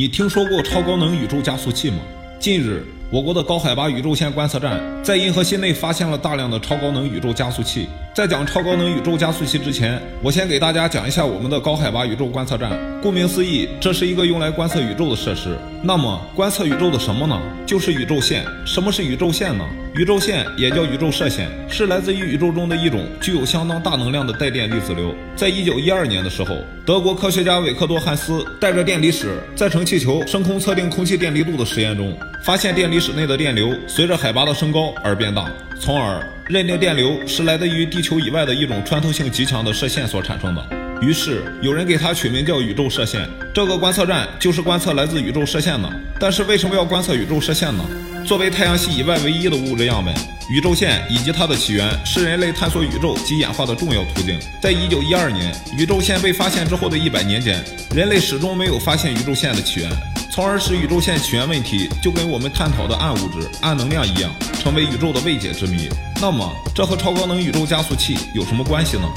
你听说过超高能宇宙加速器吗？近日，我国的高海拔宇宙线观测站在银河系内发现了大量的超高能宇宙加速器。在讲超高能宇宙加速器之前，我先给大家讲一下我们的高海拔宇宙观测站。顾名思义，这是一个用来观测宇宙的设施。那么，观测宇宙的什么呢？就是宇宙线。什么是宇宙线呢？宇宙线也叫宇宙射线，是来自于宇宙中的一种具有相当大能量的带电粒子流。在一九一二年的时候，德国科学家韦克多·汉斯带着电离矢在乘气球升空测定空气电离度的实验中，发现电离室内的电流随着海拔的升高而变大，从而认定电流是来自于地球以外的一种穿透性极强的射线所产生的。于是有人给它取名叫宇宙射线。这个观测站就是观测来自宇宙射线的。但是为什么要观测宇宙射线呢？作为太阳系以外唯一的物质样本，宇宙线以及它的起源是人类探索宇宙及演化的重要途径。在一九一二年宇宙线被发现之后的一百年间，人类始终没有发现宇宙线的起源，从而使宇宙线起源问题就跟我们探讨的暗物质、暗能量一样，成为宇宙的未解之谜。那么，这和超高能宇宙加速器有什么关系呢？